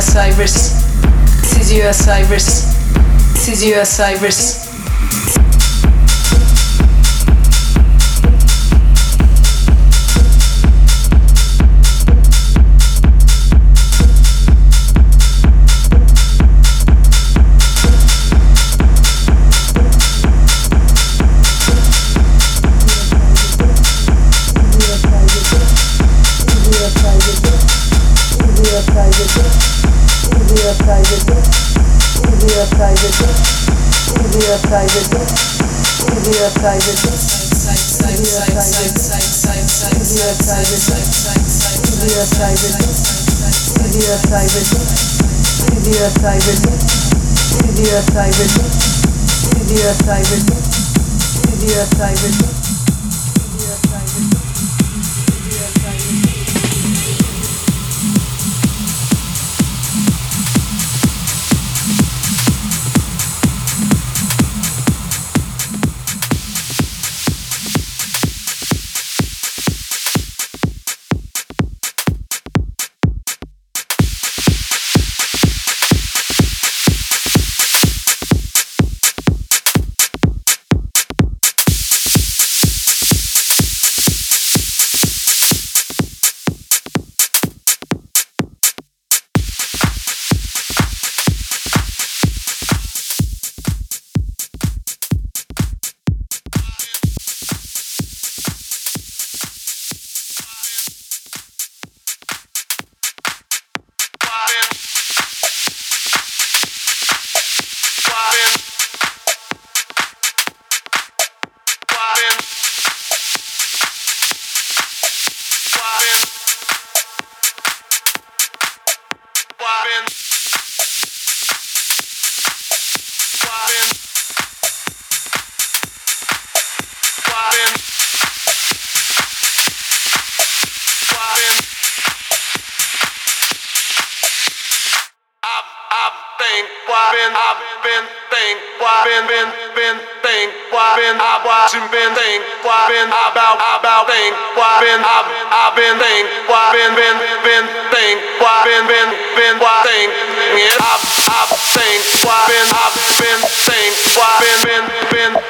Osiris. This is you, Osiris. This is you, Osiris. kaybettim. Gidiyor kaybettim. Gidiyor kaybettim. Gidiyor kaybettim. Gidiyor kaybettim. Gidiyor kaybettim. watching been think why been about about think why been I've I've been think why been been been think why been been been why think yeah I've I've think why been I've been think why been been been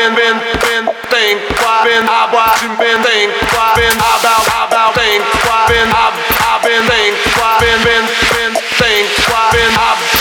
been been been think why been I why you been think why been about about think why been I I been think why been been been think why been I